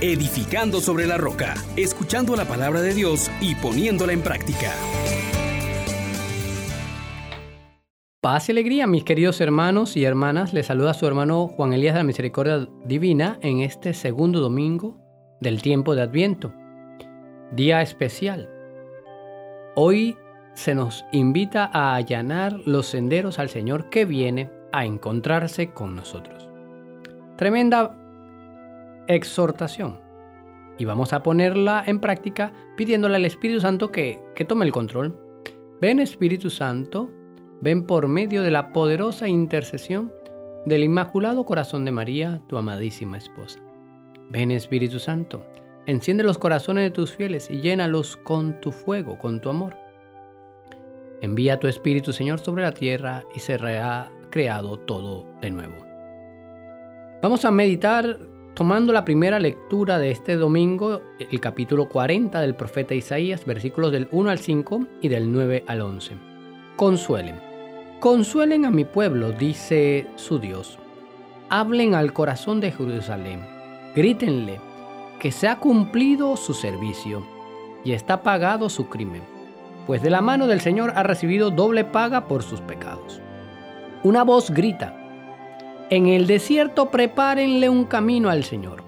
edificando sobre la roca, escuchando la palabra de Dios y poniéndola en práctica. Paz y alegría, mis queridos hermanos y hermanas. Les saluda su hermano Juan Elías de la Misericordia Divina en este segundo domingo del tiempo de Adviento. Día especial. Hoy se nos invita a allanar los senderos al Señor que viene a encontrarse con nosotros. Tremenda exhortación. Y vamos a ponerla en práctica pidiéndole al Espíritu Santo que, que tome el control. Ven Espíritu Santo, ven por medio de la poderosa intercesión del Inmaculado Corazón de María, tu amadísima esposa. Ven Espíritu Santo, enciende los corazones de tus fieles y llénalos con tu fuego, con tu amor. Envía tu Espíritu, Señor, sobre la tierra y se ha creado todo de nuevo. Vamos a meditar tomando la primera lectura de este domingo, el capítulo 40 del profeta Isaías, versículos del 1 al 5 y del 9 al 11. Consuelen. Consuelen a mi pueblo, dice su Dios. Hablen al corazón de Jerusalén. Grítenle que se ha cumplido su servicio y está pagado su crimen pues de la mano del Señor ha recibido doble paga por sus pecados. Una voz grita, en el desierto prepárenle un camino al Señor.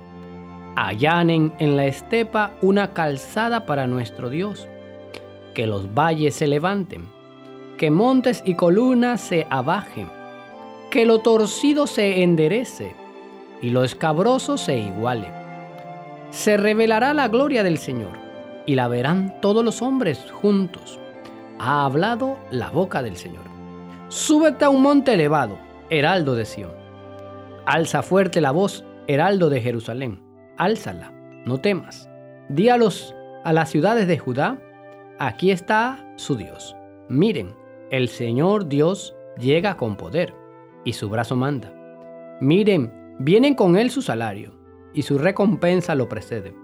Allanen en la estepa una calzada para nuestro Dios. Que los valles se levanten, que montes y columnas se abajen, que lo torcido se enderece y lo escabroso se iguale. Se revelará la gloria del Señor y la verán todos los hombres juntos. Ha hablado la boca del Señor. Súbete a un monte elevado, heraldo de Sión. Alza fuerte la voz, heraldo de Jerusalén. Álzala, no temas. Di a, a las ciudades de Judá, aquí está su Dios. Miren, el Señor Dios llega con poder y su brazo manda. Miren, vienen con él su salario y su recompensa lo precede.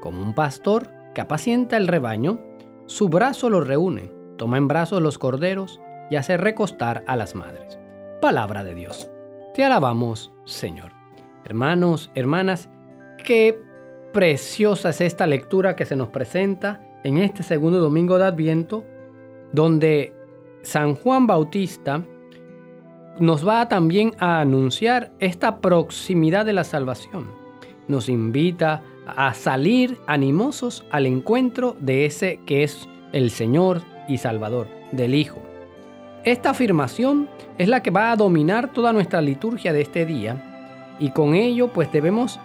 Como un pastor que apacienta el rebaño, su brazo lo reúne, toma en brazos los corderos y hace recostar a las madres. Palabra de Dios. Te alabamos, Señor. Hermanos, hermanas, qué preciosa es esta lectura que se nos presenta en este segundo domingo de Adviento, donde San Juan Bautista nos va también a anunciar esta proximidad de la salvación. Nos invita a salir animosos al encuentro de ese que es el Señor y Salvador, del Hijo. Esta afirmación es la que va a dominar toda nuestra liturgia de este día y con ello pues debemos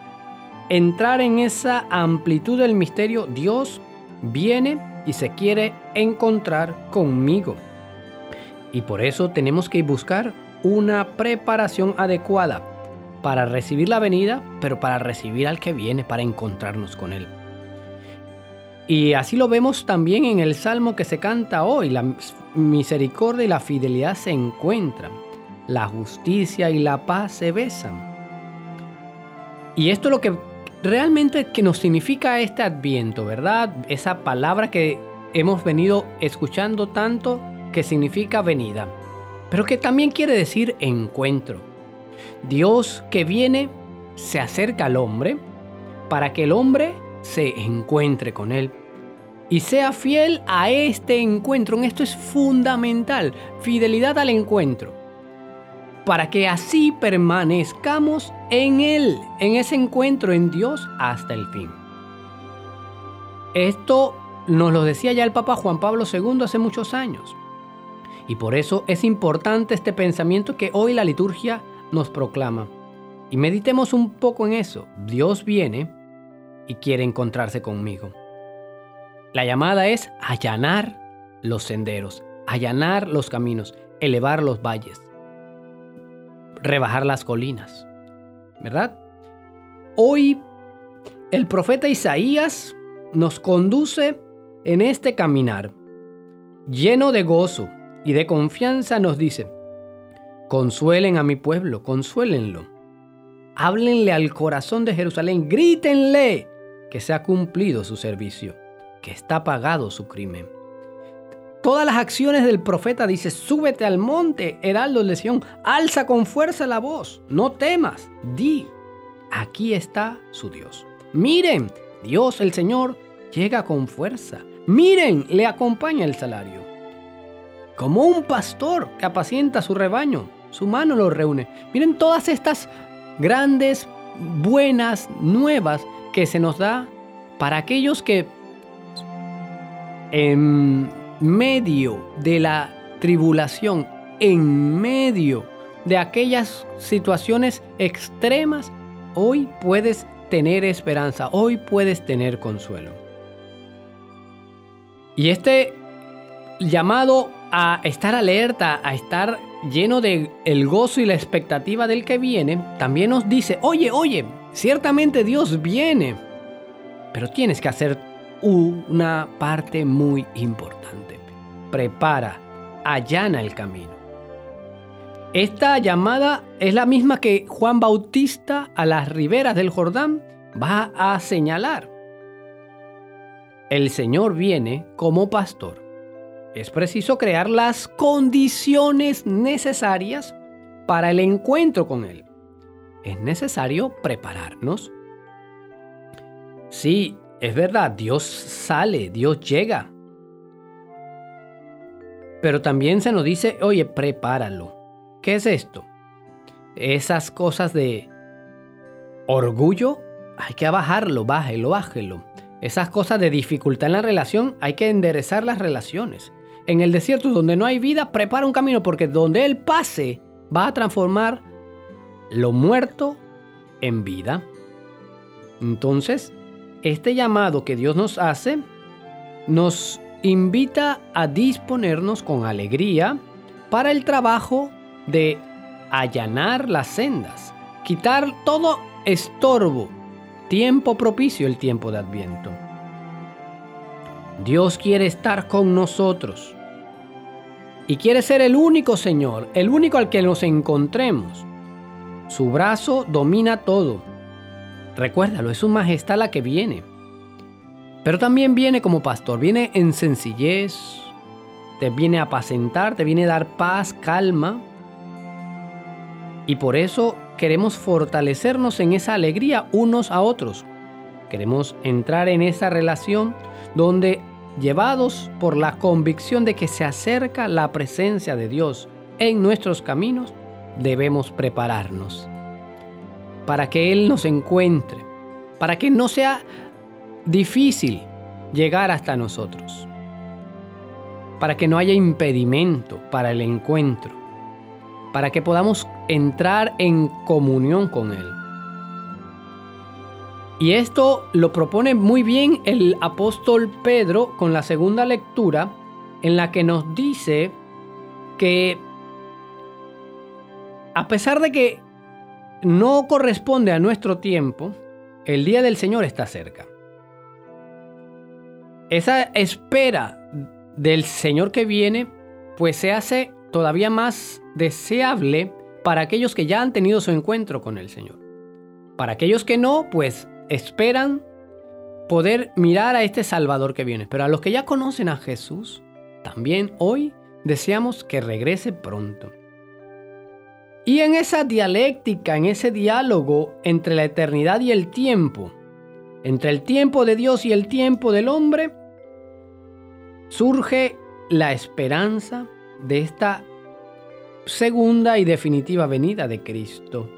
entrar en esa amplitud del misterio. Dios viene y se quiere encontrar conmigo. Y por eso tenemos que buscar una preparación adecuada para recibir la venida, pero para recibir al que viene, para encontrarnos con Él. Y así lo vemos también en el salmo que se canta hoy. La misericordia y la fidelidad se encuentran. La justicia y la paz se besan. Y esto es lo que realmente que nos significa este adviento, ¿verdad? Esa palabra que hemos venido escuchando tanto que significa venida, pero que también quiere decir encuentro. Dios que viene se acerca al hombre para que el hombre se encuentre con él y sea fiel a este encuentro. Esto es fundamental, fidelidad al encuentro, para que así permanezcamos en él, en ese encuentro en Dios hasta el fin. Esto nos lo decía ya el Papa Juan Pablo II hace muchos años. Y por eso es importante este pensamiento que hoy la liturgia nos proclama. Y meditemos un poco en eso. Dios viene y quiere encontrarse conmigo. La llamada es allanar los senderos, allanar los caminos, elevar los valles, rebajar las colinas. ¿Verdad? Hoy el profeta Isaías nos conduce en este caminar. Lleno de gozo y de confianza nos dice, Consuelen a mi pueblo, consuélenlo. Háblenle al corazón de Jerusalén, grítenle que se ha cumplido su servicio, que está pagado su crimen. Todas las acciones del profeta dice, súbete al monte, heraldo de Sión, alza con fuerza la voz, no temas, di, aquí está su Dios. Miren, Dios el Señor llega con fuerza. Miren, le acompaña el salario. Como un pastor que apacienta su rebaño, su mano lo reúne. Miren todas estas grandes, buenas, nuevas que se nos da para aquellos que en medio de la tribulación, en medio de aquellas situaciones extremas, hoy puedes tener esperanza, hoy puedes tener consuelo. Y este llamado a estar alerta, a estar lleno de el gozo y la expectativa del que viene, también nos dice, oye, oye, ciertamente Dios viene, pero tienes que hacer una parte muy importante. Prepara, allana el camino. Esta llamada es la misma que Juan Bautista a las riberas del Jordán va a señalar. El Señor viene como pastor. Es preciso crear las condiciones necesarias para el encuentro con Él. Es necesario prepararnos. Sí, es verdad, Dios sale, Dios llega. Pero también se nos dice, oye, prepáralo. ¿Qué es esto? Esas cosas de orgullo, hay que bajarlo, bájelo, bájelo. Esas cosas de dificultad en la relación, hay que enderezar las relaciones. En el desierto donde no hay vida, prepara un camino porque donde Él pase va a transformar lo muerto en vida. Entonces, este llamado que Dios nos hace nos invita a disponernos con alegría para el trabajo de allanar las sendas, quitar todo estorbo, tiempo propicio el tiempo de Adviento. Dios quiere estar con nosotros y quiere ser el único Señor, el único al que nos encontremos. Su brazo domina todo. Recuérdalo, es su majestad la que viene. Pero también viene como pastor, viene en sencillez, te viene a apacentar, te viene a dar paz, calma, y por eso queremos fortalecernos en esa alegría unos a otros. Queremos entrar en esa relación donde, llevados por la convicción de que se acerca la presencia de Dios en nuestros caminos, debemos prepararnos para que Él nos encuentre, para que no sea difícil llegar hasta nosotros, para que no haya impedimento para el encuentro para que podamos entrar en comunión con Él. Y esto lo propone muy bien el apóstol Pedro con la segunda lectura en la que nos dice que a pesar de que no corresponde a nuestro tiempo, el día del Señor está cerca. Esa espera del Señor que viene, pues se hace todavía más deseable para aquellos que ya han tenido su encuentro con el Señor. Para aquellos que no, pues esperan poder mirar a este Salvador que viene. Pero a los que ya conocen a Jesús, también hoy deseamos que regrese pronto. Y en esa dialéctica, en ese diálogo entre la eternidad y el tiempo, entre el tiempo de Dios y el tiempo del hombre, surge la esperanza de esta segunda y definitiva venida de Cristo.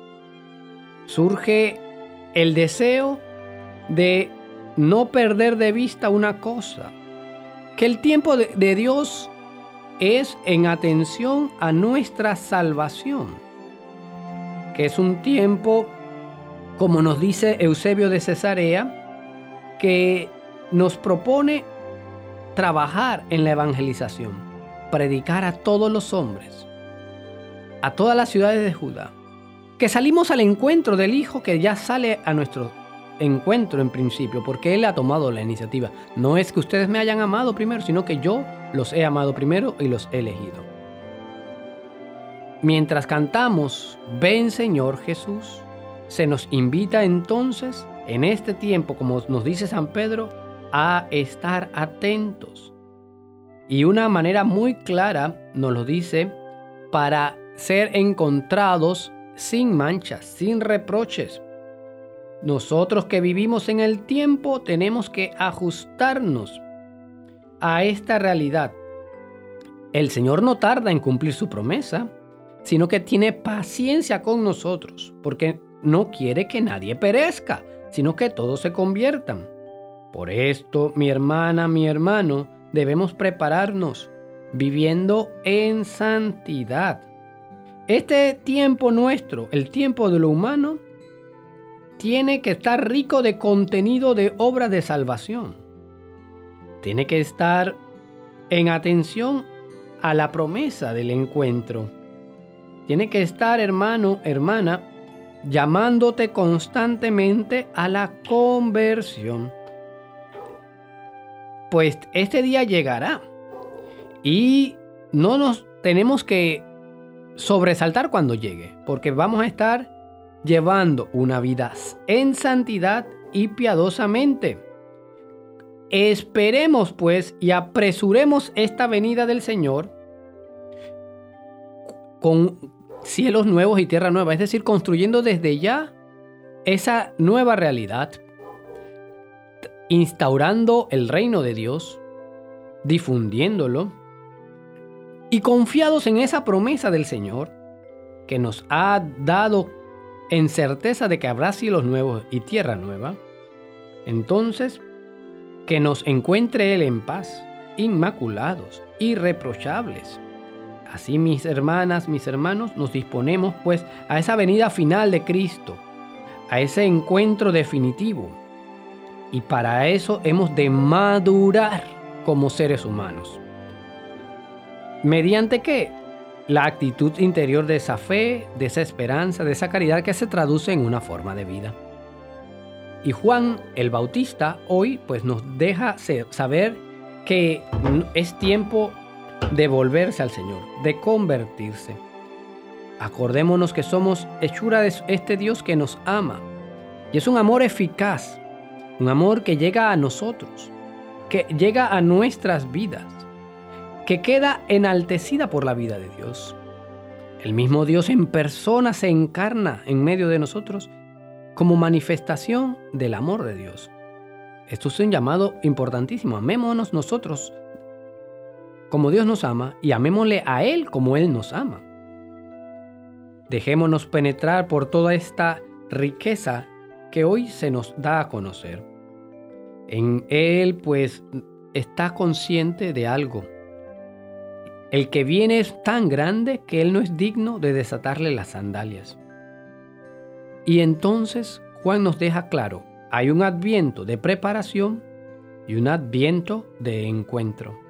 Surge el deseo de no perder de vista una cosa, que el tiempo de, Dios es en atención a nuestra salvación, que es un tiempo, como nos dice Eusebio de Cesarea, que nos propone trabajar en la evangelización, predicar a todos los hombres, a todas las ciudades de Judá, que salimos al encuentro del Hijo que ya sale a nuestro encuentro en principio, porque Él ha tomado la iniciativa. No es que ustedes me hayan amado primero, sino que yo los he amado primero y los he elegido. Mientras cantamos, ven Señor Jesús, se nos invita entonces, en este tiempo, como nos dice San Pedro, a estar atentos. Y una manera muy clara nos lo dice para ser encontrados sin manchas, sin reproches. nosotros que vivimos en el tiempo tenemos que ajustarnos a esta realidad. El Señor no tarda en cumplir su promesa, sino que tiene paciencia con nosotros, porque no quiere que nadie perezca, sino que todos se conviertan. Por esto, mi hermana, mi hermano, debemos prepararnos, viviendo en santidad. Este tiempo nuestro, el tiempo de lo humano, tiene que estar rico de contenido de obras de salvación. Tiene que estar en atención a la promesa del encuentro. Tiene que estar, hermano, hermana, llamándote constantemente a la conversión. Pues este día llegará y no nos tenemos que sobresaltar cuando llegue, porque vamos a estar llevando una vida en santidad y piadosamente. Esperemos pues y apresuremos esta venida del Señor con cielos nuevos y tierra nueva, es decir, construyendo desde ya esa nueva realidad, instaurando el reino de Dios, difundiéndolo y confiados en esa promesa del Señor que nos ha dado en certeza de que habrá cielos nuevos y tierra nueva, entonces que nos encuentre Él en paz, inmaculados, irreprochables. Así mis hermanas, mis hermanos, nos disponemos pues a esa venida final de Cristo, a ese encuentro definitivo. Y para eso hemos de madurar como seres humanos. ¿Mediante qué? La actitud interior de esa fe, de esa esperanza, de esa caridad que se traduce en una forma de vida. Y Juan el Bautista hoy pues nos deja saber que es tiempo de volverse al Señor, de convertirse. Acordémonos que somos hechura de este Dios que nos ama. Y es un amor eficaz, un amor que llega a nosotros, que llega a nuestras vidas, que queda enaltecida por la vida de Dios. El mismo Dios en persona se encarna en medio de nosotros como manifestación del amor de Dios. Esto es un llamado importantísimo. Amémonos nosotros como Dios nos ama y amémosle a Él como Él nos ama. Dejémonos penetrar por toda esta riqueza que hoy se nos da a conocer. En Él pues está consciente de algo. El que viene es tan grande que Él no es digno de desatarle las sandalias. Y entonces Juan nos deja claro, hay un adviento de preparación y un adviento de encuentro.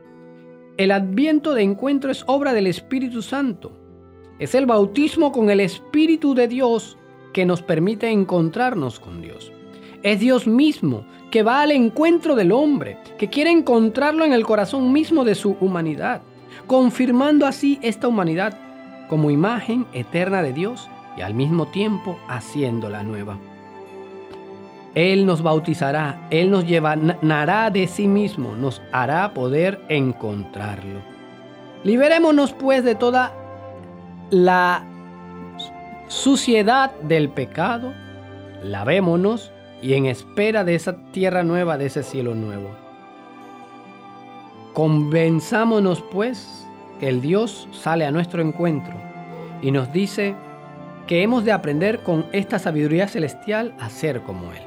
El adviento de encuentro es obra del Espíritu Santo. Es el bautismo con el Espíritu de Dios que nos permite encontrarnos con Dios. Es Dios mismo que va al encuentro del hombre, que quiere encontrarlo en el corazón mismo de su humanidad, confirmando así esta humanidad como imagen eterna de Dios y al mismo tiempo haciéndola nueva. Él nos bautizará, Él nos llevará de sí mismo, nos hará poder encontrarlo. Liberémonos pues de toda la suciedad del pecado, lavémonos y en espera de esa tierra nueva, de ese cielo nuevo. Convenzámonos pues que el Dios sale a nuestro encuentro y nos dice, que hemos de aprender con esta sabiduría celestial a ser como Él.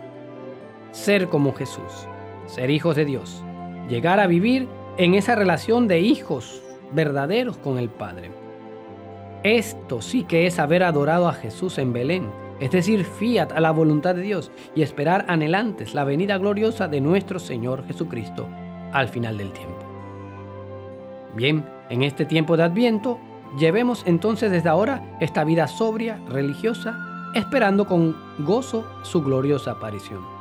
Ser como Jesús, ser hijos de Dios, llegar a vivir en esa relación de hijos verdaderos con el Padre. Esto sí que es haber adorado a Jesús en Belén, es decir, fiat a la voluntad de Dios y esperar anhelantes la venida gloriosa de nuestro Señor Jesucristo al final del tiempo. Bien, en este tiempo de Adviento Llevemos entonces desde ahora esta vida sobria, religiosa, esperando con gozo su gloriosa aparición.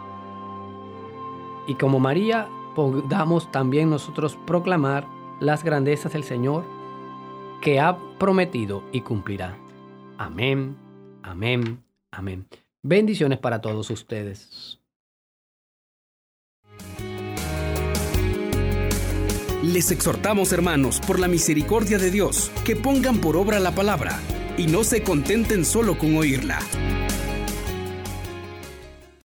Y como María, podamos también nosotros proclamar las grandezas del Señor que ha prometido y cumplirá. Amén, amén, amén. Bendiciones para todos ustedes. Les exhortamos, hermanos, por la misericordia de Dios, que pongan por obra la palabra y no se contenten solo con oírla.